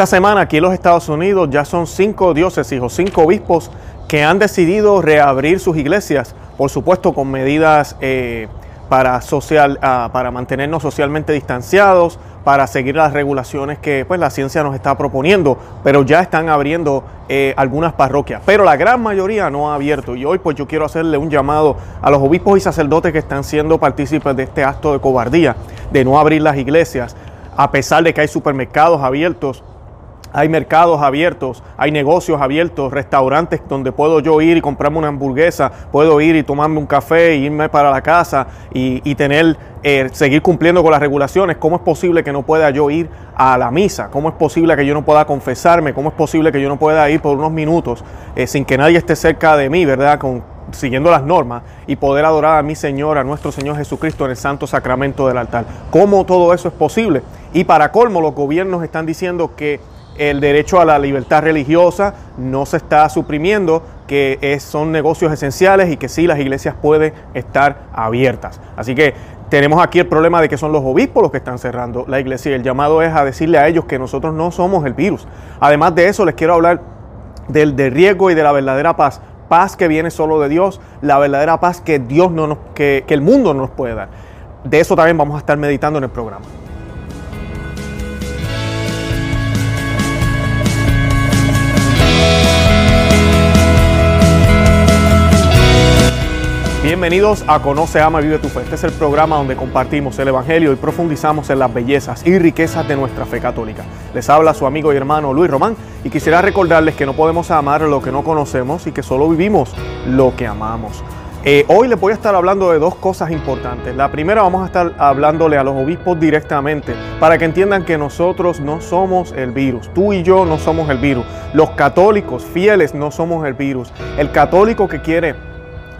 Esta semana aquí en los Estados Unidos ya son cinco diócesis o cinco obispos que han decidido reabrir sus iglesias, por supuesto con medidas eh, para, social, uh, para mantenernos socialmente distanciados, para seguir las regulaciones que pues, la ciencia nos está proponiendo, pero ya están abriendo eh, algunas parroquias, pero la gran mayoría no ha abierto. Y hoy pues yo quiero hacerle un llamado a los obispos y sacerdotes que están siendo partícipes de este acto de cobardía, de no abrir las iglesias, a pesar de que hay supermercados abiertos hay mercados abiertos, hay negocios abiertos, restaurantes donde puedo yo ir y comprarme una hamburguesa, puedo ir y tomarme un café, e irme para la casa y, tener, eh, seguir cumpliendo con las regulaciones. ¿Cómo es posible que no pueda yo ir a la misa? ¿Cómo es posible que yo no pueda confesarme? ¿Cómo es posible que yo no pueda ir por unos minutos eh, sin que nadie esté cerca de mí, verdad? Con, siguiendo las normas y poder adorar a mi Señor, a nuestro Señor Jesucristo en el santo sacramento del altar. ¿Cómo todo eso es posible? Y para colmo, los gobiernos están diciendo que el derecho a la libertad religiosa no se está suprimiendo, que son negocios esenciales y que sí las iglesias pueden estar abiertas. Así que tenemos aquí el problema de que son los obispos los que están cerrando la iglesia y el llamado es a decirle a ellos que nosotros no somos el virus. Además de eso, les quiero hablar del de riesgo y de la verdadera paz. Paz que viene solo de Dios, la verdadera paz que Dios no nos, que el mundo no nos puede dar. De eso también vamos a estar meditando en el programa. Bienvenidos a Conoce, Ama, Vive tu Fe. Este es el programa donde compartimos el Evangelio y profundizamos en las bellezas y riquezas de nuestra fe católica. Les habla su amigo y hermano Luis Román y quisiera recordarles que no podemos amar lo que no conocemos y que solo vivimos lo que amamos. Eh, hoy les voy a estar hablando de dos cosas importantes. La primera vamos a estar hablándole a los obispos directamente para que entiendan que nosotros no somos el virus. Tú y yo no somos el virus. Los católicos fieles no somos el virus. El católico que quiere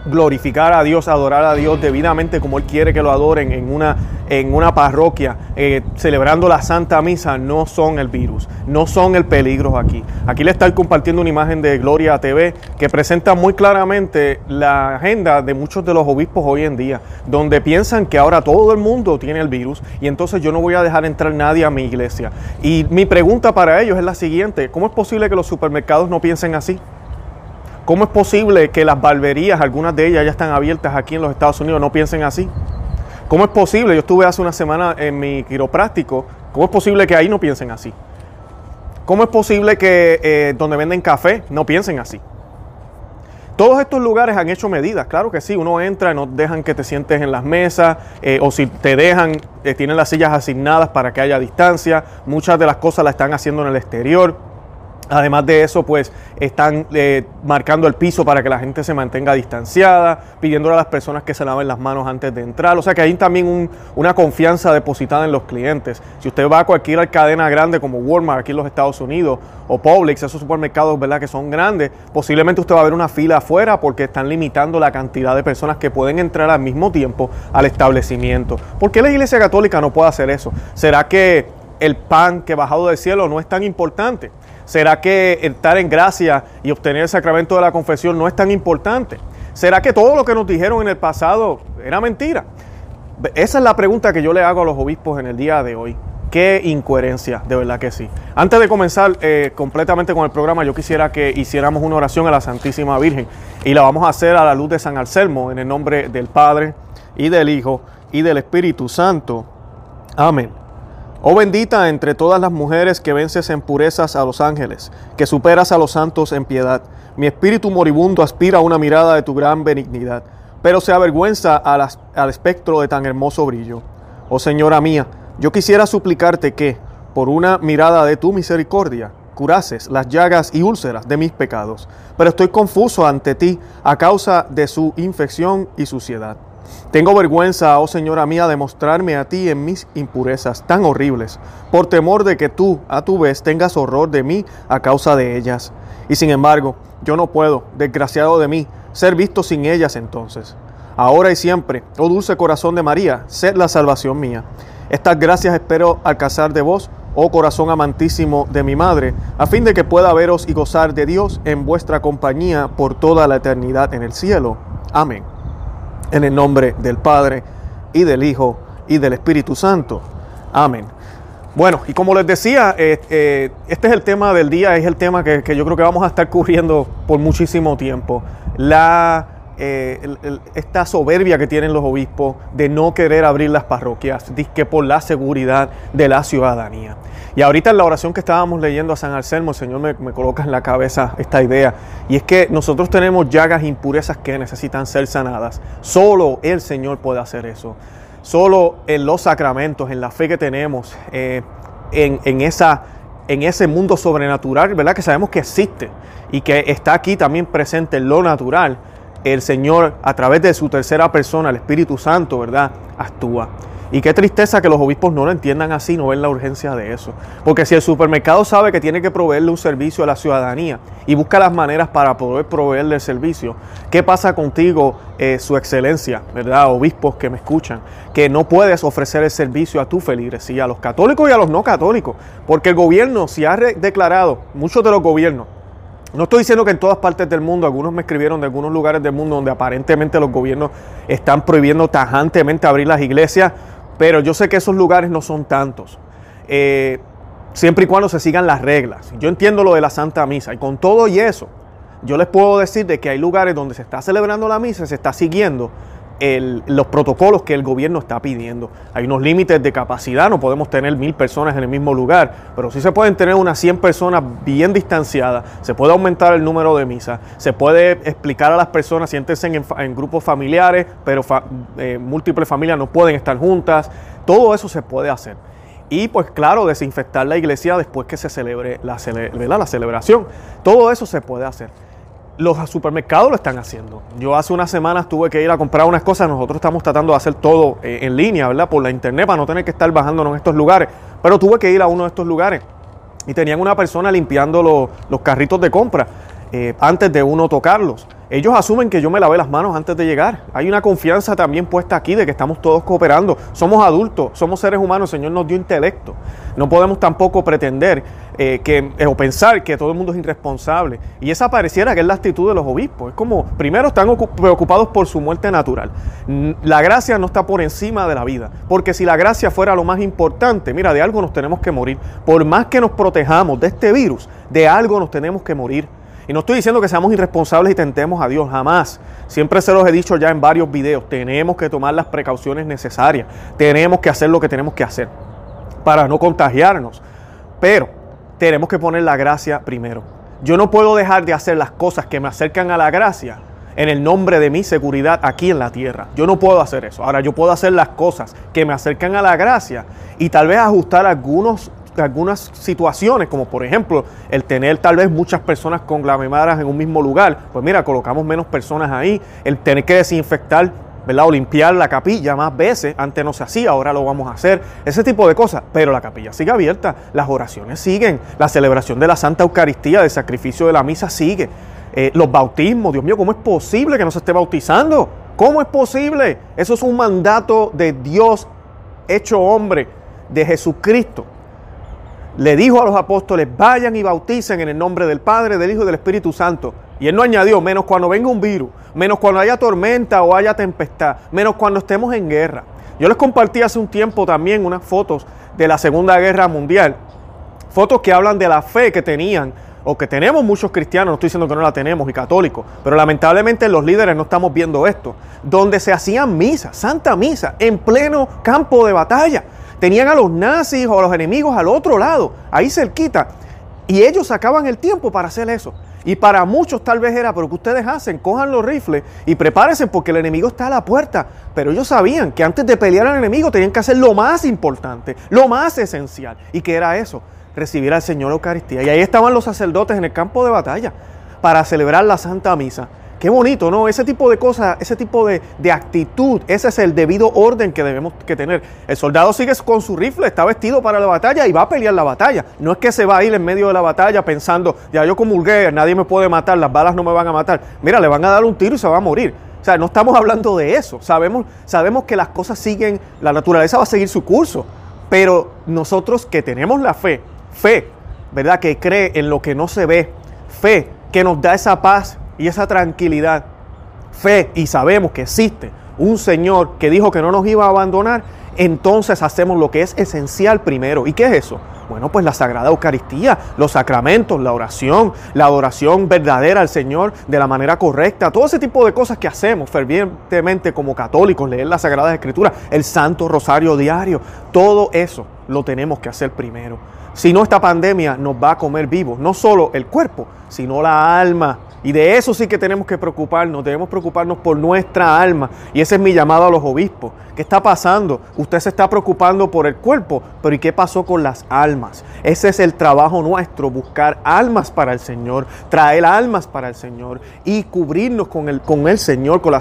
glorificar a Dios, adorar a Dios debidamente como Él quiere que lo adoren en una, en una parroquia, eh, celebrando la Santa Misa, no son el virus, no son el peligro aquí. Aquí le estoy compartiendo una imagen de Gloria TV que presenta muy claramente la agenda de muchos de los obispos hoy en día, donde piensan que ahora todo el mundo tiene el virus y entonces yo no voy a dejar entrar nadie a mi iglesia. Y mi pregunta para ellos es la siguiente, ¿cómo es posible que los supermercados no piensen así? ¿Cómo es posible que las barberías, algunas de ellas ya están abiertas aquí en los Estados Unidos, no piensen así? ¿Cómo es posible? Yo estuve hace una semana en mi quiropráctico. ¿Cómo es posible que ahí no piensen así? ¿Cómo es posible que eh, donde venden café no piensen así? Todos estos lugares han hecho medidas, claro que sí, uno entra, no dejan que te sientes en las mesas, eh, o si te dejan, eh, tienen las sillas asignadas para que haya distancia, muchas de las cosas las están haciendo en el exterior. Además de eso, pues están eh, marcando el piso para que la gente se mantenga distanciada, pidiéndole a las personas que se laven las manos antes de entrar. O sea que hay también una confianza depositada en los clientes. Si usted va a cualquier cadena grande como Walmart aquí en los Estados Unidos o Publix, esos supermercados ¿verdad? que son grandes, posiblemente usted va a ver una fila afuera porque están limitando la cantidad de personas que pueden entrar al mismo tiempo al establecimiento. ¿Por qué la Iglesia Católica no puede hacer eso? ¿Será que el pan que bajado del cielo no es tan importante? ¿Será que estar en gracia y obtener el sacramento de la confesión no es tan importante? ¿Será que todo lo que nos dijeron en el pasado era mentira? Esa es la pregunta que yo le hago a los obispos en el día de hoy. Qué incoherencia, de verdad que sí. Antes de comenzar eh, completamente con el programa, yo quisiera que hiciéramos una oración a la Santísima Virgen y la vamos a hacer a la luz de San Anselmo, en el nombre del Padre y del Hijo y del Espíritu Santo. Amén. Oh bendita entre todas las mujeres que vences en purezas a los ángeles, que superas a los santos en piedad. Mi espíritu moribundo aspira a una mirada de tu gran benignidad, pero se avergüenza al, al espectro de tan hermoso brillo. Oh Señora mía, yo quisiera suplicarte que, por una mirada de tu misericordia, curases las llagas y úlceras de mis pecados, pero estoy confuso ante ti a causa de su infección y suciedad. Tengo vergüenza, oh Señora mía, de mostrarme a ti en mis impurezas tan horribles, por temor de que tú, a tu vez, tengas horror de mí a causa de ellas. Y sin embargo, yo no puedo, desgraciado de mí, ser visto sin ellas entonces. Ahora y siempre, oh dulce corazón de María, sed la salvación mía. Estas gracias espero alcanzar de vos, oh corazón amantísimo de mi madre, a fin de que pueda veros y gozar de Dios en vuestra compañía por toda la eternidad en el cielo. Amén. En el nombre del Padre y del Hijo y del Espíritu Santo. Amén. Bueno, y como les decía, eh, eh, este es el tema del día, es el tema que, yo creo que vamos a estar cubriendo por muchísimo tiempo. La, eh, esta soberbia que tienen los obispos de no querer abrir las parroquias, que por la seguridad de la ciudadanía. Y ahorita en la oración que estábamos leyendo a San Anselmo, el Señor me, me coloca en la cabeza esta idea, y es que nosotros tenemos llagas impurezas que necesitan ser sanadas. Solo el Señor puede hacer eso. Solo en los sacramentos, en la fe que tenemos, eh, en, esa, en ese mundo sobrenatural, ¿verdad? Que sabemos que existe y que está aquí también presente en lo natural, el Señor a través de su tercera persona, el Espíritu Santo, ¿verdad? Actúa. Y qué tristeza que los obispos no lo entiendan así, no ven la urgencia de eso. Porque si el supermercado sabe que tiene que proveerle un servicio a la ciudadanía y busca las maneras para poder proveerle el servicio, ¿qué pasa contigo, eh, su excelencia, verdad? Obispos que me escuchan, que no puedes ofrecer el servicio a tu feligresía, a los católicos y a los no católicos. Porque el gobierno, si ha declarado, muchos de los gobiernos, no estoy diciendo que en todas partes del mundo, algunos me escribieron de algunos lugares del mundo donde aparentemente los gobiernos están prohibiendo tajantemente abrir las iglesias, pero yo sé que esos lugares no son tantos. Eh, siempre y cuando se sigan las reglas. Yo entiendo lo de la Santa Misa y con todo y eso, yo les puedo decir de que hay lugares donde se está celebrando la misa, se está siguiendo los protocolos que el gobierno está pidiendo. Hay unos límites de capacidad, no podemos tener mil personas en el mismo lugar, pero sí se pueden tener unas 100 personas bien distanciadas, se puede aumentar el número de misas, se puede explicar a las personas, siéntense en, grupos familiares, pero eh, múltiples familias no pueden estar juntas, todo eso se puede hacer. Y pues claro, desinfectar la iglesia después que se celebre la celebración. Todo eso se puede hacer los supermercados lo están haciendo. Yo hace unas semanas tuve que ir a comprar unas cosas, nosotros estamos tratando de hacer todo eh, en línea, ¿verdad? Por la internet para no tener que estar bajándonos en estos lugares. Pero tuve que ir a uno de estos lugares y tenían una persona limpiando los, carritos de compra eh, antes de uno tocarlos. Ellos asumen que yo me lavé las manos antes de llegar. Hay una confianza también puesta aquí de que estamos todos cooperando. Somos adultos, somos seres humanos, el Señor nos dio intelecto. No podemos tampoco pretender eh, que, eh, o pensar que todo el mundo es irresponsable. Y esa pareciera que es la actitud de los obispos. Es como, primero están preocupados por su muerte natural. La gracia no está por encima de la vida. Porque si la gracia fuera lo más importante, mira, de algo nos tenemos que morir. Por más que nos protejamos de este virus, de algo nos tenemos que morir. Y no estoy diciendo que seamos irresponsables y tentemos a Dios, jamás. Siempre se los he dicho ya en varios videos, tenemos que tomar las precauciones necesarias, tenemos que hacer lo que tenemos que hacer para no contagiarnos. Pero tenemos que poner la gracia primero. Yo no puedo dejar de hacer las cosas que me acercan a la gracia en el nombre de mi seguridad aquí en la tierra. Yo no puedo hacer eso. Ahora yo puedo hacer las cosas que me acercan a la gracia y tal vez ajustar algunos algunas situaciones, como por ejemplo el tener tal vez muchas personas con conglomeradas en un mismo lugar, pues mira, colocamos menos personas ahí, el tener que desinfectar, ¿verdad? O limpiar la capilla más veces, antes no se hacía, ahora lo vamos a hacer, ese tipo de cosas, pero la capilla sigue abierta, las oraciones siguen, la celebración de la Santa Eucaristía, del sacrificio de la misa sigue, eh, los bautismos, Dios mío, ¿cómo es posible que no se esté bautizando? ¿Cómo es posible? Eso es un mandato de Dios hecho hombre, de Jesucristo le dijo a los apóstoles, vayan y bauticen en el nombre del Padre, del Hijo y del Espíritu Santo. Y él no añadió, menos cuando venga un virus, menos cuando haya tormenta o haya tempestad, menos cuando estemos en guerra. Yo les compartí hace un tiempo también unas fotos de la Segunda Guerra Mundial, fotos que hablan de la fe que tenían o que tenemos muchos cristianos, no estoy diciendo que no la tenemos, y católicos, pero lamentablemente los líderes no estamos viendo esto, donde se hacían misas, santa misa, en pleno campo de batalla. Tenían a los nazis o a los enemigos al otro lado, ahí cerquita. Y ellos sacaban el tiempo para hacer eso. Y para muchos tal vez era, pero que ustedes hacen? Cojan los rifles y prepárense porque el enemigo está a la puerta. Pero ellos sabían que antes de pelear al enemigo tenían que hacer lo más importante, lo más esencial. ¿Y qué era eso? Recibir al Señor Eucaristía. Y ahí estaban los sacerdotes en el campo de batalla para celebrar la Santa Misa. Qué bonito, ¿no? Ese tipo de cosas, ese tipo de, actitud, ese es el debido orden que debemos que tener. El soldado sigue con su rifle, está vestido para la batalla y va a pelear la batalla. No es que se va a ir en medio de la batalla pensando, ya yo comulgué, nadie me puede matar, las balas no me van a matar. Mira, le van a dar un tiro y se va a morir. O sea, no estamos hablando de eso. Sabemos, sabemos que las cosas siguen, la naturaleza va a seguir su curso. Pero nosotros que tenemos la fe, fe, ¿verdad? Que cree en lo que no se ve, fe que nos da esa paz y esa tranquilidad, fe y sabemos que existe un Señor que dijo que no nos iba a abandonar, entonces hacemos lo que es esencial primero. ¿Y qué es eso? Bueno, pues la Sagrada Eucaristía, los sacramentos, la oración, la adoración verdadera al Señor de la manera correcta, todo ese tipo de cosas que hacemos fervientemente como católicos, leer la Sagrada Escritura, el Santo Rosario diario, todo eso lo tenemos que hacer primero. Si no, esta pandemia nos va a comer vivos, no solo el cuerpo, sino la alma. Y de eso sí que tenemos que preocuparnos, debemos preocuparnos por nuestra alma. Y ese es mi llamado a los obispos. ¿Qué está pasando? Usted se está preocupando por el cuerpo, pero ¿y qué pasó con las almas? Ese es el trabajo nuestro, buscar almas para el Señor, traer almas para el Señor y cubrirnos con el, con el Señor, con la,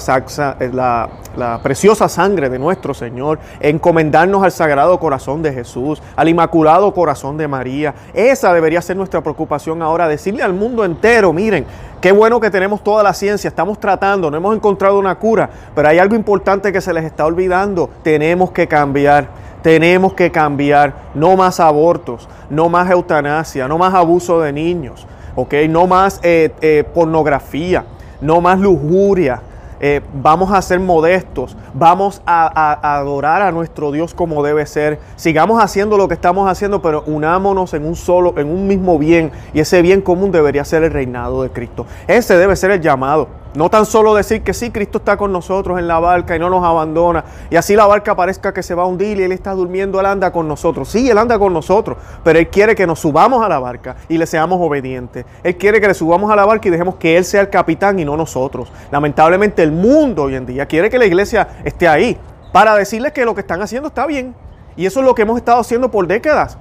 eh, la, la preciosa sangre de nuestro Señor, encomendarnos al Sagrado Corazón de Jesús, al Inmaculado Corazón de María. Esa debería ser nuestra preocupación ahora, decirle al mundo entero, miren, Qué bueno que tenemos toda la ciencia, estamos tratando, no hemos encontrado una cura, pero hay algo importante que se les está olvidando. Tenemos que cambiar, tenemos que cambiar. No más abortos, no más eutanasia, no más abuso de niños, ¿ok? No más eh, eh, pornografía, no más lujuria, eh, vamos a ser modestos, vamos a, adorar a nuestro Dios como debe ser. Sigamos haciendo lo que estamos haciendo, pero unámonos en un solo, en un mismo bien, y ese bien común debería ser el reinado de Cristo. Ese debe ser el llamado. No tan solo decir que sí, Cristo está con nosotros en la barca y no nos abandona. Y así la barca parezca que se va a hundir y Él está durmiendo, Él anda con nosotros. Sí, Él anda con nosotros, pero Él quiere que nos subamos a la barca y le seamos obedientes. Él quiere que le subamos a la barca y dejemos que Él sea el capitán y no nosotros. Lamentablemente el mundo hoy en día quiere que la iglesia esté ahí para decirles que lo que están haciendo está bien. Y eso es lo que hemos estado haciendo por décadas.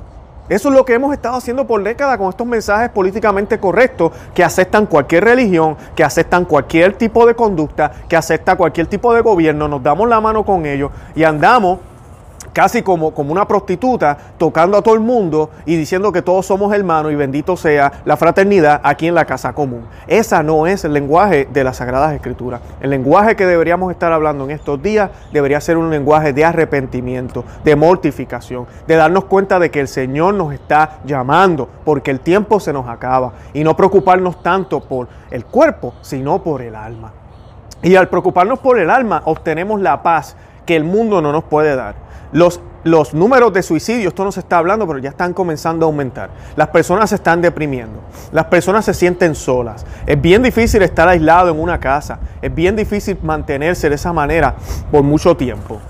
Eso es lo que hemos estado haciendo por décadas con estos mensajes políticamente correctos que aceptan cualquier religión, que aceptan cualquier tipo de conducta, que acepta cualquier tipo de gobierno, nos damos la mano con ellos y andamos casi como, como una prostituta, tocando a todo el mundo y diciendo que todos somos hermanos y bendito sea la fraternidad aquí en la casa común. Esa no es el lenguaje de las Sagradas Escrituras. El lenguaje que deberíamos estar hablando en estos días debería ser un lenguaje de arrepentimiento, de mortificación, de darnos cuenta de que el Señor nos está llamando, porque el tiempo se nos acaba y no preocuparnos tanto por el cuerpo, sino por el alma. Y al preocuparnos por el alma, obtenemos la paz que el mundo no nos puede dar. Los, los números de suicidio, esto no se está hablando, pero ya están comenzando a aumentar. Las personas se están deprimiendo, las personas se sienten solas. Es bien difícil estar aislado en una casa, es bien difícil mantenerse de esa manera por mucho tiempo.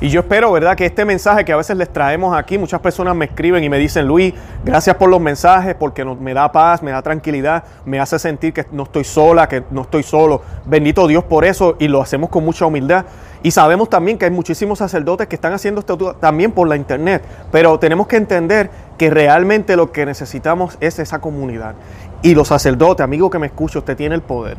Y yo espero, ¿verdad?, que este mensaje que a veces les traemos aquí, muchas personas me escriben y me dicen, Luis, gracias por los mensajes, porque me da paz, me da tranquilidad, me hace sentir que no estoy sola, que no estoy solo. Bendito Dios por eso y lo hacemos con mucha humildad. Y sabemos también que hay muchísimos sacerdotes que están haciendo esto también por la internet, pero tenemos que entender que realmente lo que necesitamos es esa comunidad. Y los sacerdotes, amigo que me escucha, usted tiene el poder.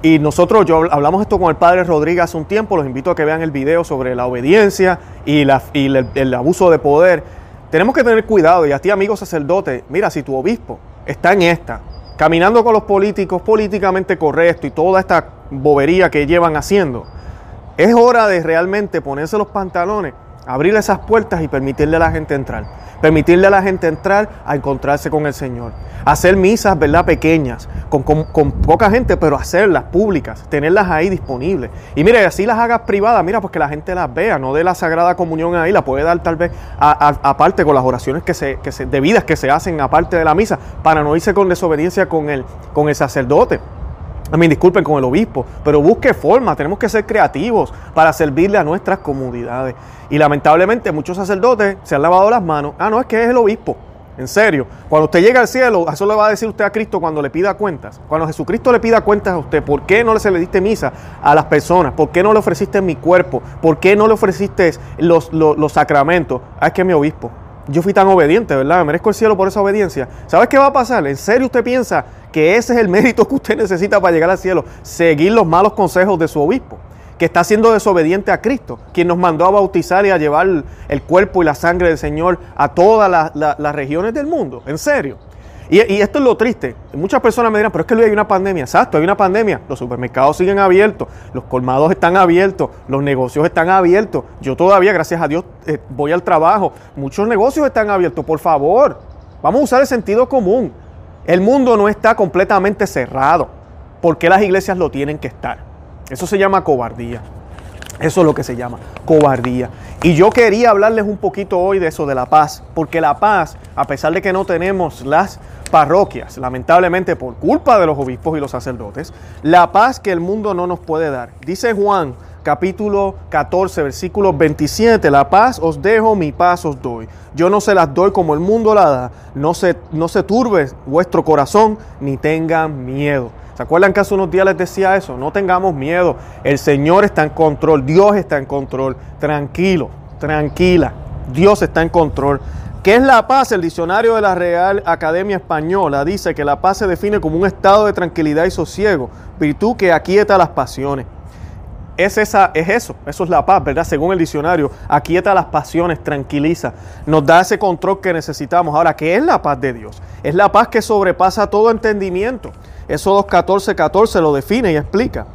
Y nosotros, yo hablamos esto con el padre Rodríguez hace un tiempo, los invito a que vean el video sobre la obediencia y, la, y el, el, abuso de poder. Tenemos que tener cuidado y a ti, amigo sacerdote, mira, si tu obispo está en esta, caminando con los políticos políticamente correcto y toda esta bobería que llevan haciendo, es hora de realmente ponerse los pantalones, abrir esas puertas y permitirle a la gente entrar. Permitirle a la gente entrar a encontrarse con el Señor. Hacer misas, ¿verdad? Pequeñas, con, poca gente, pero hacerlas públicas, tenerlas ahí disponibles. Y mire, así las hagas privadas, mira, pues que la gente las vea, no de la Sagrada Comunión ahí, la puede dar tal vez aparte con las oraciones que se, que se, debidas que se hacen aparte de la misa, para no irse con desobediencia con el, con el sacerdote a mí disculpen con el obispo, pero busque forma, tenemos que ser creativos para servirle a nuestras comunidades. Y lamentablemente muchos sacerdotes se han lavado las manos. Ah, no, es que es el obispo. En serio, cuando usted llega al cielo, eso le va a decir usted a Cristo cuando le pida cuentas. Cuando Jesucristo le pida cuentas a usted, ¿por qué no se le diste misa a las personas? ¿Por qué no le ofreciste mi cuerpo? ¿Por qué no le ofreciste los, los, los sacramentos? Ah, es que es mi obispo yo fui tan obediente, ¿verdad? Me merezco el cielo por esa obediencia. ¿Sabes qué va a pasar? ¿En serio usted piensa que ese es el mérito que usted necesita para llegar al cielo? Seguir los malos consejos de su obispo, que está siendo desobediente a Cristo, quien nos mandó a bautizar y a llevar el cuerpo y la sangre del Señor a todas las regiones del mundo. ¿En serio? Y, esto es lo triste. Muchas personas me dirán, pero es que hay una pandemia. Exacto, hay una pandemia. Los supermercados siguen abiertos, los colmados están abiertos, los negocios están abiertos. Yo todavía, gracias a Dios, eh, voy al trabajo. Muchos negocios están abiertos. Por favor, vamos a usar el sentido común. El mundo no está completamente cerrado. ¿Por qué las iglesias lo tienen que estar? Eso se llama cobardía. Eso es lo que se llama cobardía. Y yo quería hablarles un poquito hoy de eso, de la paz, porque la paz, a pesar de que no tenemos las parroquias, lamentablemente por culpa de los obispos y los sacerdotes, la paz que el mundo no nos puede dar. Dice Juan capítulo 14, versículo 27, la paz os dejo, mi paz os doy. Yo no se las doy como el mundo la da, no se, no se turbe vuestro corazón ni tengan miedo. ¿Se acuerdan que hace unos días les decía eso? No tengamos miedo. El Señor está en control. Dios está en control. Tranquilo, tranquila. Dios está en control. ¿Qué es la paz? El diccionario de la Real Academia Española dice que la paz se define como un estado de tranquilidad y sosiego, virtud que aquieta las pasiones. Es, esa, es eso, eso es la paz, ¿verdad? Según el diccionario, aquieta las pasiones, tranquiliza, nos da ese control que necesitamos. Ahora, ¿qué es la paz de Dios? Es la paz que sobrepasa todo entendimiento. Eso 2.14.14 14 lo define y explica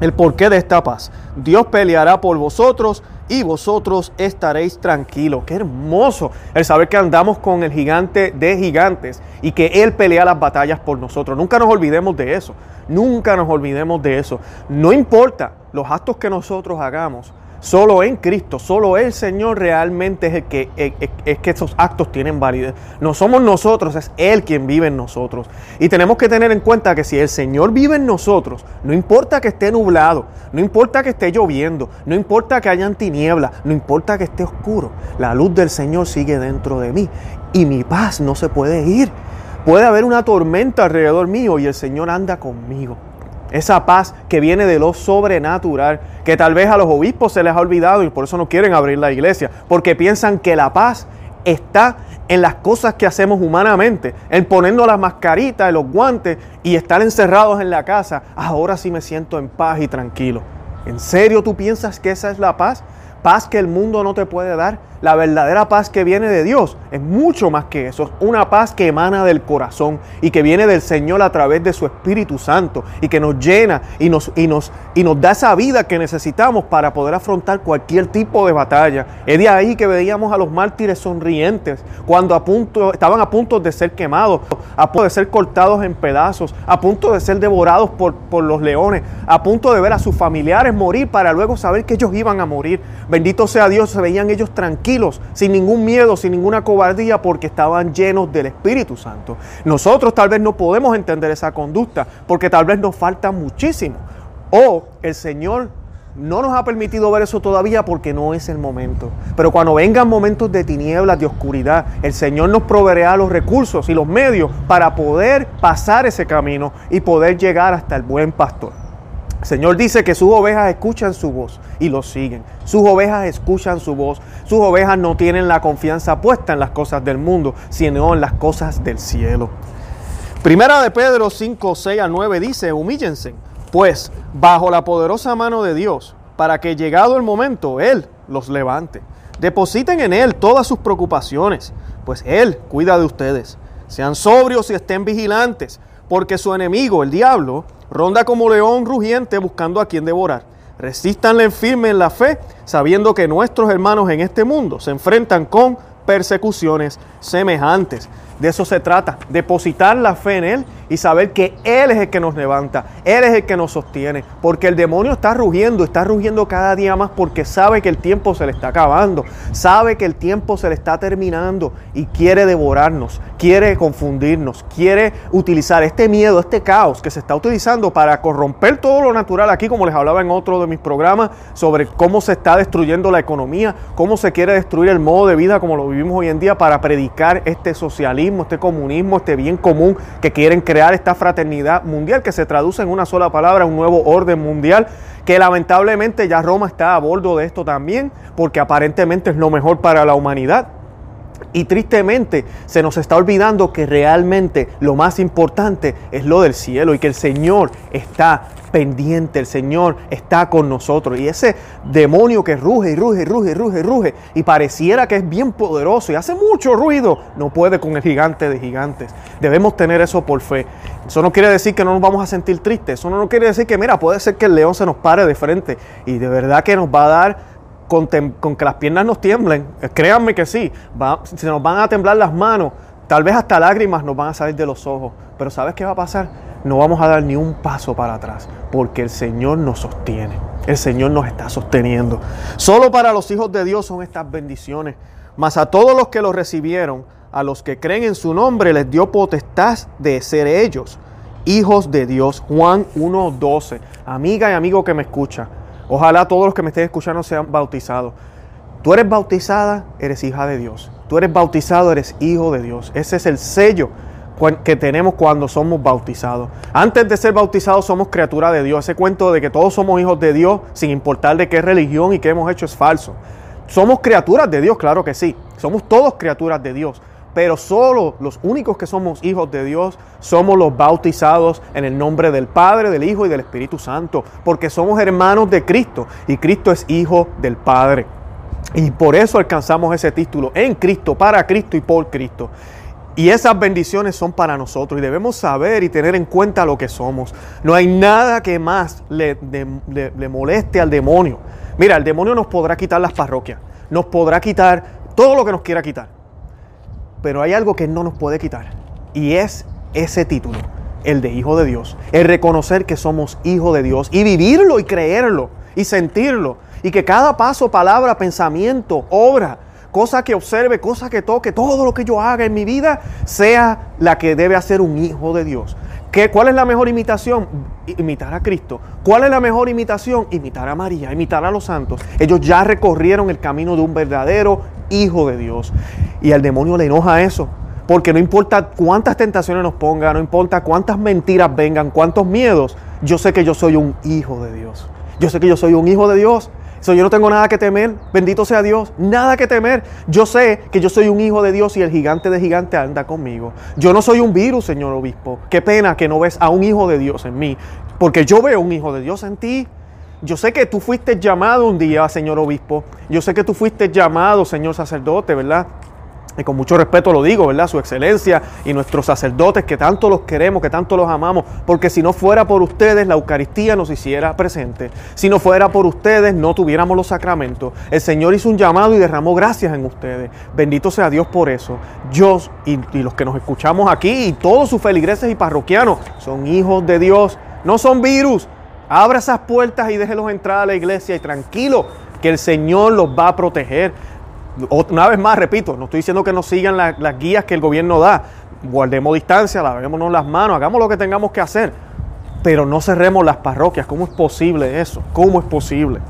el porqué de esta paz. Dios peleará por vosotros y vosotros estaréis tranquilos. Qué hermoso el saber que andamos con el gigante de gigantes y que Él pelea las batallas por nosotros. Nunca nos olvidemos de eso. Nunca nos olvidemos de eso. No importa los actos que nosotros hagamos, Solo en Cristo, solo el Señor realmente es el que, es, que esos actos tienen validez. No somos nosotros, es Él quien vive en nosotros. Y tenemos que tener en cuenta que si el Señor vive en nosotros, no importa que esté nublado, no importa que esté lloviendo, no importa que haya tinieblas, no importa que esté oscuro, la luz del Señor sigue dentro de mí y mi paz no se puede ir. Puede haber una tormenta alrededor mío y el Señor anda conmigo. Esa paz que viene de lo sobrenatural, que tal vez a los obispos se les ha olvidado y por eso no quieren abrir la iglesia, porque piensan que la paz está en las cosas que hacemos humanamente, en ponernos las mascaritas, los guantes y estar encerrados en la casa. Ahora sí me siento en paz y tranquilo. ¿En serio tú piensas que esa es la paz? Paz que el mundo no te puede dar la verdadera paz que viene de Dios es mucho más que eso. Una paz que emana del corazón y que viene del Señor a través de su Espíritu Santo y que nos llena y nos, y nos, y nos da esa vida que necesitamos para poder afrontar cualquier tipo de batalla. Es de ahí que veíamos a los mártires sonrientes cuando a punto, estaban a punto de ser quemados, a punto de ser cortados en pedazos, a punto de ser devorados por, por los leones, a punto de ver a sus familiares morir para luego saber que ellos iban a morir. Bendito sea Dios, se veían ellos tranquilos sin ningún miedo, sin ninguna cobardía, porque estaban llenos del Espíritu Santo. Nosotros tal vez no podemos entender esa conducta, porque tal vez nos falta muchísimo. O el Señor no nos ha permitido ver eso todavía porque no es el momento. Pero cuando vengan momentos de tinieblas, de oscuridad, el Señor nos proveerá los recursos y los medios para poder pasar ese camino y poder llegar hasta el buen pastor. Señor dice que sus ovejas escuchan su voz y lo siguen. Sus ovejas escuchan su voz. Sus ovejas no tienen la confianza puesta en las cosas del mundo, sino en las cosas del cielo. Primera de Pedro 5, 6 a 9 dice, humíllense, pues bajo la poderosa mano de Dios, para que llegado el momento, Él los levante. Depositen en Él todas sus preocupaciones, pues Él cuida de ustedes. Sean sobrios y estén vigilantes, porque su enemigo, el diablo, Ronda como león rugiente buscando a quien devorar. Resístanle firme en la fe, sabiendo que nuestros hermanos en este mundo se enfrentan con persecuciones semejantes. De eso se trata, depositar la fe en Él y saber que Él es el que nos levanta, Él es el que nos sostiene, porque el demonio está rugiendo, está rugiendo cada día más porque sabe que el tiempo se le está acabando, sabe que el tiempo se le está terminando y quiere devorarnos, quiere confundirnos, quiere utilizar este miedo, este caos que se está utilizando para corromper todo lo natural aquí, como les hablaba en otro de mis programas, sobre cómo se está destruyendo la economía, cómo se quiere destruir el modo de vida como lo vivimos hoy en día para predicar este socialismo este comunismo, este bien común que quieren crear esta fraternidad mundial que se traduce en una sola palabra, un nuevo orden mundial, que lamentablemente ya Roma está a bordo de esto también, porque aparentemente es lo mejor para la humanidad. Y tristemente se nos está olvidando que realmente lo más importante es lo del cielo y que el Señor está pendiente, el Señor está con nosotros. Y ese demonio que ruge y ruge y ruge y ruge y ruge y pareciera que es bien poderoso y hace mucho ruido, no puede con el gigante de gigantes. Debemos tener eso por fe. Eso no quiere decir que no nos vamos a sentir tristes. Eso no quiere decir que, mira, puede ser que el león se nos pare de frente y de verdad que nos va a dar con, que las piernas nos tiemblen, eh, créanme que sí, se nos van a temblar las manos, tal vez hasta lágrimas nos van a salir de los ojos, pero ¿sabes qué va a pasar? No vamos a dar ni un paso para atrás, porque el Señor nos sostiene. el Señor nos está sosteniendo. Solo para los hijos de Dios son estas bendiciones. Mas a todos los que lo recibieron, a los que creen en su nombre, les dio potestad de ser ellos, hijos de Dios. Juan 1.12. Amiga y amigo que me escucha, ojalá todos los que me estén escuchando sean bautizados. Tú eres bautizada, eres hija de Dios. Tú eres bautizado, eres hijo de Dios. Ese es el sello que tenemos cuando somos bautizados. Antes de ser bautizados somos criatura de Dios. Ese cuento de que todos somos hijos de Dios, sin importar de qué religión y qué hemos hecho, es falso. Somos criaturas de Dios, claro que sí. Somos todos criaturas de Dios. Pero solo los únicos que somos hijos de Dios somos los bautizados en el nombre del Padre, del Hijo y del Espíritu Santo. Porque somos hermanos de Cristo y Cristo es hijo del Padre. Y por eso alcanzamos ese título en Cristo, para Cristo y por Cristo. Y esas bendiciones son para nosotros y debemos saber y tener en cuenta lo que somos. No hay nada que más le, moleste al demonio. Mira, el demonio nos podrá quitar las parroquias, nos podrá quitar todo lo que nos quiera quitar. Pero hay algo que no nos puede quitar y es ese título, el de hijo de Dios. El reconocer que somos hijo de Dios y vivirlo y creerlo y sentirlo. Y que cada paso, palabra, pensamiento, obra, cosa que observe, cosa que toque, todo lo que yo haga en mi vida sea la que debe hacer un hijo de Dios. ¿Qué, ¿Cuál es la mejor imitación? Imitar a Cristo. ¿Cuál es la mejor imitación? Imitar a María, imitar a los santos. Ellos ya recorrieron el camino de un verdadero hijo de Dios. Y al demonio le enoja eso. Porque no importa cuántas tentaciones nos ponga, no importa cuántas mentiras vengan, cuántos miedos, yo sé que yo soy un hijo de Dios. Yo sé que yo soy un hijo de Dios yo no tengo nada que temer. Bendito sea Dios. Nada que temer. Yo sé que yo soy un hijo de Dios y el gigante de gigante anda conmigo. Yo no soy un virus, señor obispo. Qué pena que no ves a un hijo de Dios en mí. Porque yo veo un hijo de Dios en ti. Yo sé que tú fuiste llamado un día, señor obispo. Yo sé que tú fuiste llamado, señor sacerdote, ¿verdad? y con mucho respeto lo digo, ¿verdad? Su excelencia y nuestros sacerdotes que tanto los queremos, que tanto los amamos, porque si no fuera por ustedes la Eucaristía nos hiciera presente, si no fuera por ustedes no tuviéramos los sacramentos. El Señor hizo un llamado y derramó gracias en ustedes. Bendito sea Dios por eso. Dios y, y los que nos escuchamos aquí y todos sus feligreses y parroquianos son hijos de Dios, no son virus. Abra esas puertas y déjelos entrar a la iglesia y tranquilo que el Señor los va a proteger. Una vez más, repito, no estoy diciendo que nos sigan las guías que el gobierno da. Guardemos distancia, lavémonos las manos, hagamos lo que tengamos que hacer. Pero no cerremos las parroquias. ¿Cómo es posible eso? ¿Cómo es posible?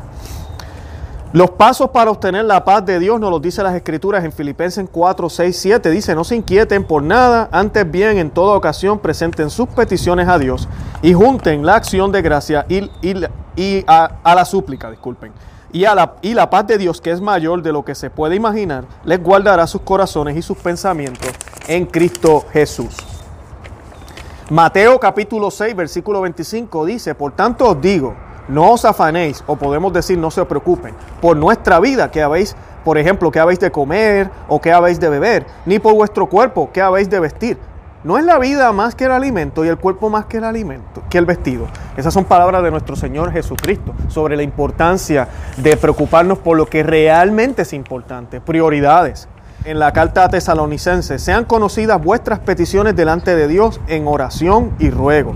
Los pasos para obtener la paz de Dios nos los dice las Escrituras en Filipenses 4, 6, 7. Dice, no se inquieten por nada, antes bien en toda ocasión presenten sus peticiones a Dios y junten la acción de gracia y, a, a la súplica, disculpen y, la, y la paz de Dios, que es mayor de lo que se puede imaginar, les guardará sus corazones y sus pensamientos en Cristo Jesús. Mateo capítulo 6, versículo 25 dice, por tanto os digo, no os afanéis, o podemos decir no se preocupen, por nuestra vida que habéis, por ejemplo, que habéis de comer o que habéis de beber, ni por vuestro cuerpo que habéis de vestir. No es la vida más que el alimento y el cuerpo más que el alimento, que el vestido. Esas son palabras de nuestro Señor Jesucristo sobre la importancia de preocuparnos por lo que realmente es importante, prioridades. En la carta a tesalonicenses, sean conocidas vuestras peticiones delante de Dios en oración y ruego.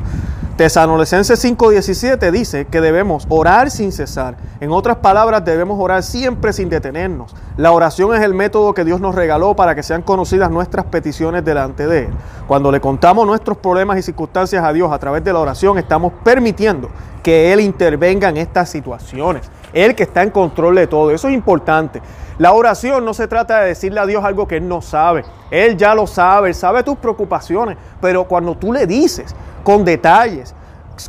Tesalonicenses 5:17 dice que debemos orar sin cesar. En otras palabras, debemos orar siempre sin detenernos. La oración es el método que Dios nos regaló para que sean conocidas nuestras peticiones delante de Él. Cuando le contamos nuestros problemas y circunstancias a Dios a través de la oración, estamos permitiendo que Él intervenga en estas situaciones. Él que está en control de todo. Eso es importante. La oración no se trata de decirle a Dios algo que Él no sabe. Él ya lo sabe, Él sabe tus preocupaciones. Pero cuando tú le dices, con detalles,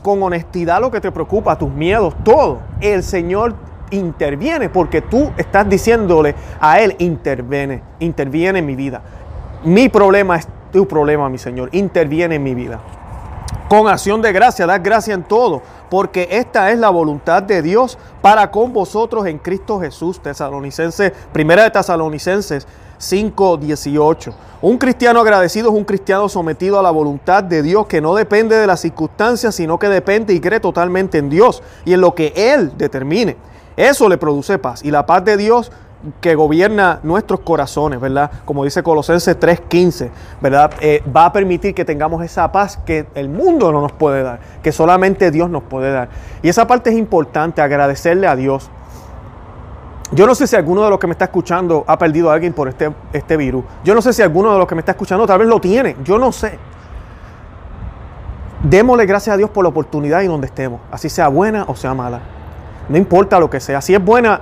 con honestidad lo que te preocupa, tus miedos, todo. El Señor interviene porque tú estás diciéndole a Él, interviene, interviene en mi vida. Mi problema es tu problema, mi Señor, interviene en mi vida. Con acción de gracia, das gracia en todo, porque esta es la voluntad de Dios para con vosotros en Cristo Jesús. Tesalonicenses, primera de Tesalonicenses 5:18. Un cristiano agradecido es un cristiano sometido a la voluntad de Dios que no depende de las circunstancias, sino que depende y cree totalmente en Dios y en lo que Él determine. Eso le produce paz y la paz de Dios que gobierna nuestros corazones, ¿verdad? Como dice Colosenses 3:15, ¿verdad? Eh, va a permitir que tengamos esa paz que el mundo no nos puede dar, que solamente Dios nos puede dar. Y esa parte es importante, agradecerle a Dios. Yo no sé si alguno de los que me está escuchando ha perdido a alguien por este, este virus. Yo no sé si alguno de los que me está escuchando tal vez lo tiene. Yo no sé. Démosle gracias a Dios por la oportunidad y donde estemos, así sea buena o sea mala. No importa lo que sea. Si es buena,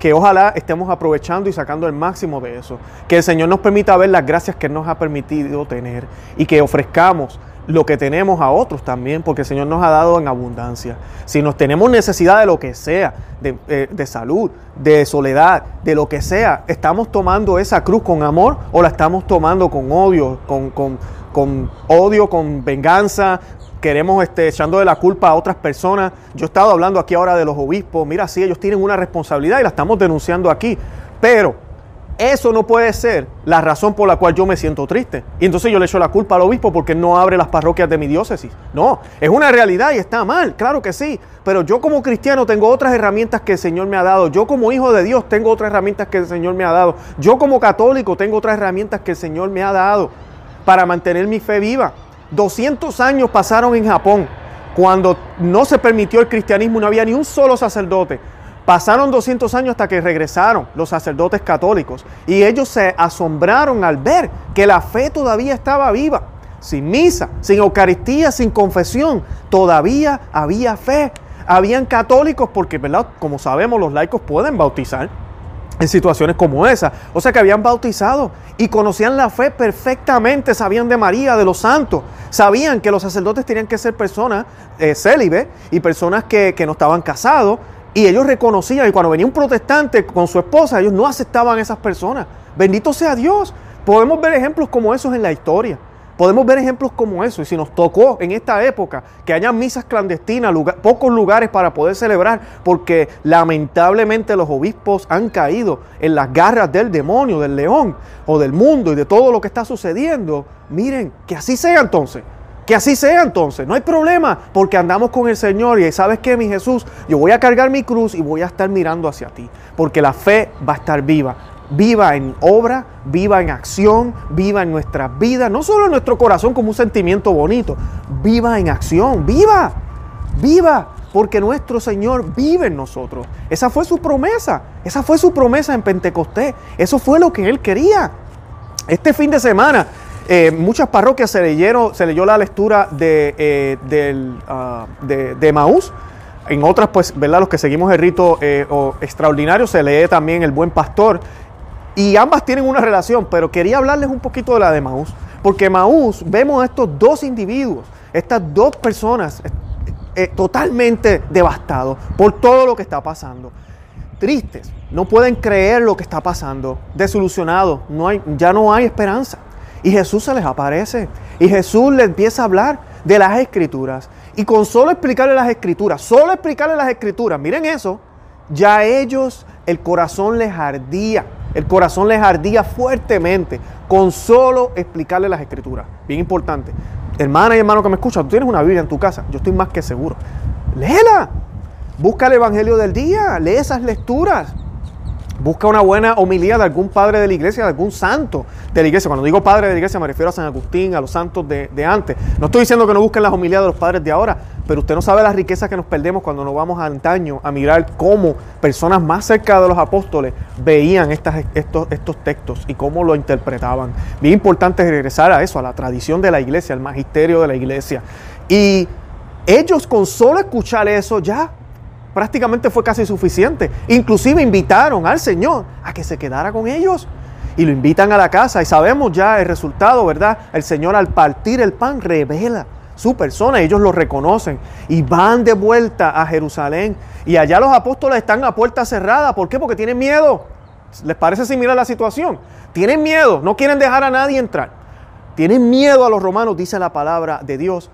que ojalá estemos aprovechando y sacando el máximo de eso. Que el Señor nos permita ver las gracias que nos ha permitido tener y que ofrezcamos lo que tenemos a otros también, porque el Señor nos ha dado en abundancia. Si nos tenemos necesidad de lo que sea, de, eh, salud, de soledad, de lo que sea, ¿estamos tomando esa cruz con amor o la estamos tomando con odio, con, con, con odio, con venganza, queremos este, echando de la culpa a otras personas. Yo he estado hablando aquí ahora de los obispos. Mira, sí, ellos tienen una responsabilidad y la estamos denunciando aquí. Pero eso no puede ser la razón por la cual yo me siento triste. Y entonces yo le echo la culpa al obispo porque no abre las parroquias de mi diócesis. No, es una realidad y está mal, claro que sí. Pero yo como cristiano tengo otras herramientas que el Señor me ha dado. Yo como hijo de Dios tengo otras herramientas que el Señor me ha dado. Yo como católico tengo otras herramientas que el Señor me ha dado para mantener mi fe viva. 200 años pasaron en Japón cuando no se permitió el cristianismo, no había ni un solo sacerdote. Pasaron 200 años hasta que regresaron los sacerdotes católicos y ellos se asombraron al ver que la fe todavía estaba viva. Sin misa, sin Eucaristía, sin confesión, todavía había fe. Habían católicos porque. Como sabemos, los laicos pueden bautizar en situaciones como esa. O sea que habían bautizado y conocían la fe perfectamente, sabían de María, de los santos, sabían que los sacerdotes tenían que ser personas eh, célibes y personas que, que no estaban casados. Y ellos reconocían, y cuando venía un protestante con su esposa, ellos no aceptaban a esas personas. Bendito sea Dios. Podemos ver ejemplos como esos en la historia. Podemos ver ejemplos como eso. Y si nos tocó en esta época que haya misas clandestinas, pocos lugares para poder celebrar, porque lamentablemente los obispos han caído en las garras del demonio, del león o del mundo y de todo lo que está sucediendo, miren, que así sea entonces. Que así sea entonces, no hay problema, porque andamos con el Señor y sabes que mi Jesús, yo voy a cargar mi cruz y voy a estar mirando hacia ti, porque la fe va a estar viva viva en obra, viva en acción, viva en nuestras vidas, no solo en nuestro corazón como un sentimiento bonito, viva en acción, viva, viva, porque nuestro Señor vive en nosotros. Esa fue su promesa, esa fue su promesa en Pentecostés, eso fue lo que Él quería. Este fin de semana, eh, muchas parroquias se leyeron, se leyó la lectura de, eh, ah, de, Maús. En otras, pues, ¿verdad? Los que seguimos el rito eh, extraordinario, se lee también el buen pastor. Y ambas tienen una relación, pero quería hablarles un poquito de la de Maús. Porque Maús vemos a estos dos individuos, estas dos personas eh, eh, totalmente devastados por todo lo que está pasando. Tristes, no pueden creer lo que está pasando, desilusionados, no hay, ya no hay esperanza. Y Jesús se les aparece y Jesús les empieza a hablar de las escrituras. Y con solo explicarle las escrituras, solo explicarle las escrituras, miren eso, ya ellos el corazón les ardía el corazón les ardía fuertemente con solo explicarle las escrituras. Bien importante. Hermana y hermano que me escuchan, tú tienes una Biblia en tu casa, yo estoy más que seguro. Léela. Busca el Evangelio del día, lee esas lecturas. Busca una buena homilía de algún padre de la iglesia, de algún santo de la iglesia. Cuando digo padre de la iglesia me refiero a San Agustín, a los santos de, antes. No estoy diciendo que no busquen las homilías de los padres de ahora, pero usted no sabe la riqueza que nos perdemos cuando nos vamos a antaño a mirar cómo personas más cerca de los apóstoles veían estas, estos, estos textos y cómo lo interpretaban. Bien importante regresar a eso, a la tradición de la iglesia, al magisterio de la iglesia. Y ellos con solo escuchar eso ya prácticamente fue casi suficiente. Inclusive invitaron al Señor a que se quedara con ellos. Y lo invitan a la casa y sabemos ya el resultado, ¿verdad? El Señor al partir el pan revela su persona, ellos lo reconocen y van de vuelta a Jerusalén. Y allá los apóstoles están a puerta cerrada. ¿Por qué? Porque tienen miedo. ¿Les parece similar la situación? Tienen miedo, no quieren dejar a nadie entrar. Tienen miedo a los romanos, dice la palabra de Dios.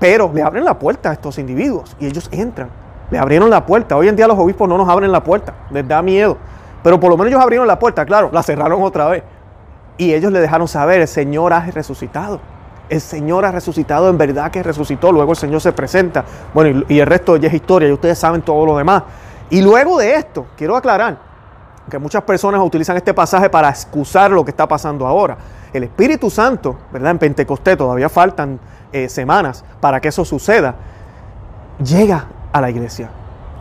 Pero le abren la puerta a estos individuos y ellos entran. Le abrieron la puerta. Hoy en día los obispos no nos abren la puerta, les da miedo. Pero por lo menos ellos abrieron la puerta, claro, la cerraron otra vez. Y ellos le dejaron saber, el Señor ha resucitado. El Señor ha resucitado, en verdad que resucitó. Luego el Señor se presenta. Bueno, y, el resto ya es historia, y ustedes saben todo lo demás. Y luego de esto, quiero aclarar, que muchas personas utilizan este pasaje para excusar lo que está pasando ahora. El Espíritu Santo, ¿verdad? En Pentecostés todavía faltan eh, semanas para que eso suceda. Llega a la iglesia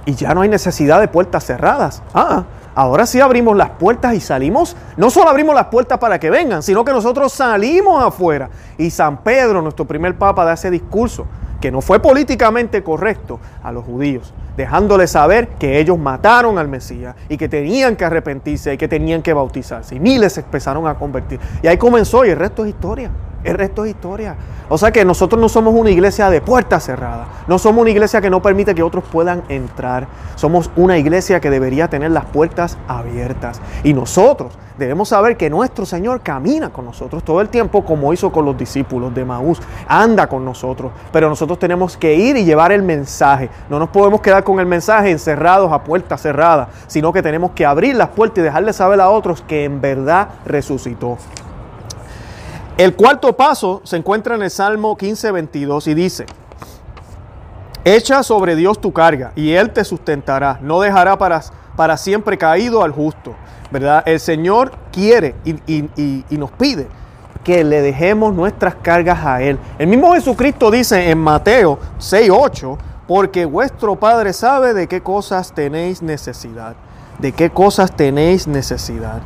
y ya no hay necesidad de puertas cerradas. Ah, ahora sí abrimos las puertas y salimos. No solo abrimos las puertas para que vengan, sino que nosotros salimos afuera. Y San Pedro, nuestro primer papa, da ese discurso que no fue políticamente correcto a los judíos, dejándoles saber que ellos mataron al Mesías y que tenían que arrepentirse y que tenían que bautizarse. Y miles se empezaron a convertir. Y ahí comenzó y el resto es historia. El resto es historia. O sea que nosotros no somos una iglesia de puertas cerradas. No somos una iglesia que no permite que otros puedan entrar. Somos una iglesia que debería tener las puertas abiertas. Y nosotros debemos saber que nuestro Señor camina con nosotros todo el tiempo como hizo con los discípulos de Maús. Anda con nosotros. Pero nosotros tenemos que ir y llevar el mensaje. No nos podemos quedar con el mensaje encerrados a puertas cerradas, sino que tenemos que abrir las puertas y dejarle saber a otros que en verdad resucitó. El cuarto paso se encuentra en el Salmo 15, 22 y dice, Echa sobre Dios tu carga y Él te sustentará, no dejará para, para siempre caído al justo. ¿Verdad? El Señor quiere y, nos pide que le dejemos nuestras cargas a Él. El mismo Jesucristo dice en Mateo 6, 8, porque vuestro Padre sabe de qué cosas tenéis necesidad, de qué cosas tenéis necesidad.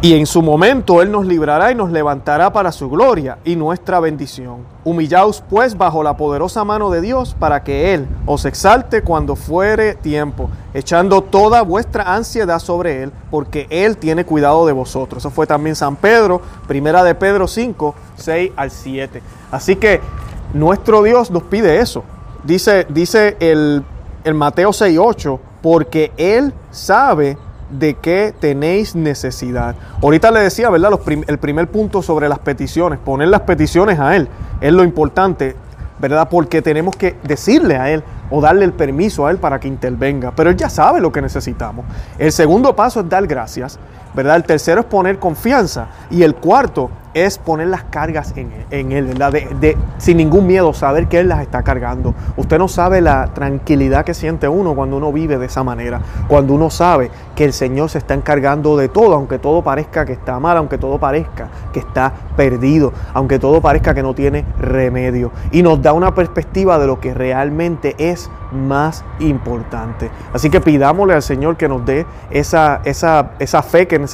Y en su momento Él nos librará y nos levantará para su gloria y nuestra bendición. Humillaos pues bajo la poderosa mano de Dios para que Él os exalte cuando fuere tiempo, echando toda vuestra ansiedad sobre Él, porque Él tiene cuidado de vosotros. Eso fue también San Pedro, primera de Pedro 5, 6 al 7. Así que nuestro Dios nos pide eso. Dice, dice el, el Mateo 6, 8, porque Él sabe de qué tenéis necesidad. Ahorita le decía, ¿verdad? el primer punto sobre las peticiones, poner las peticiones a Él es lo importante, ¿verdad? Porque tenemos que decirle a Él o darle el permiso a Él para que intervenga. Pero Él ya sabe lo que necesitamos. El segundo paso es dar gracias, ¿verdad? El tercero es poner confianza. Y el cuarto es poner las cargas en, Él, ¿verdad? De, sin ningún miedo, saber que Él las está cargando. Usted no sabe la tranquilidad que siente uno cuando uno vive de esa manera, cuando uno sabe que el Señor se está encargando de todo, aunque todo parezca que está mal, aunque todo parezca que está perdido, aunque todo parezca que no tiene remedio. Y nos da una perspectiva de lo que realmente es más importante. Así que pidámosle al Señor que nos dé esa, esa, esa fe que necesitamos,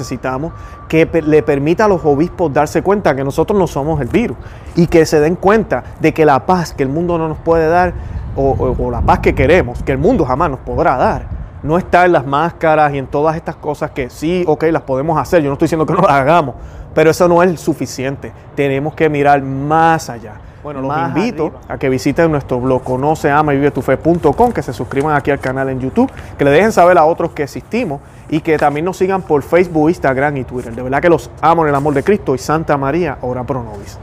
que le permita a los obispos darse cuenta que nosotros no somos el virus y que se den cuenta de que la paz que el mundo no nos puede dar o, la paz que queremos, que el mundo jamás nos podrá dar, no está en las máscaras y en todas estas cosas que sí, ok, las podemos hacer. Yo no estoy diciendo que no las hagamos, pero eso no es suficiente. Tenemos que mirar más allá. Bueno, los invito a que visiten nuestro blog conoce, ama y vive tu fe.com, que se suscriban aquí al canal en YouTube, que le dejen saber a otros que existimos y que también nos sigan por Facebook, Instagram y Twitter. De verdad que los amo en el amor de Cristo y Santa María, ora pro nobis.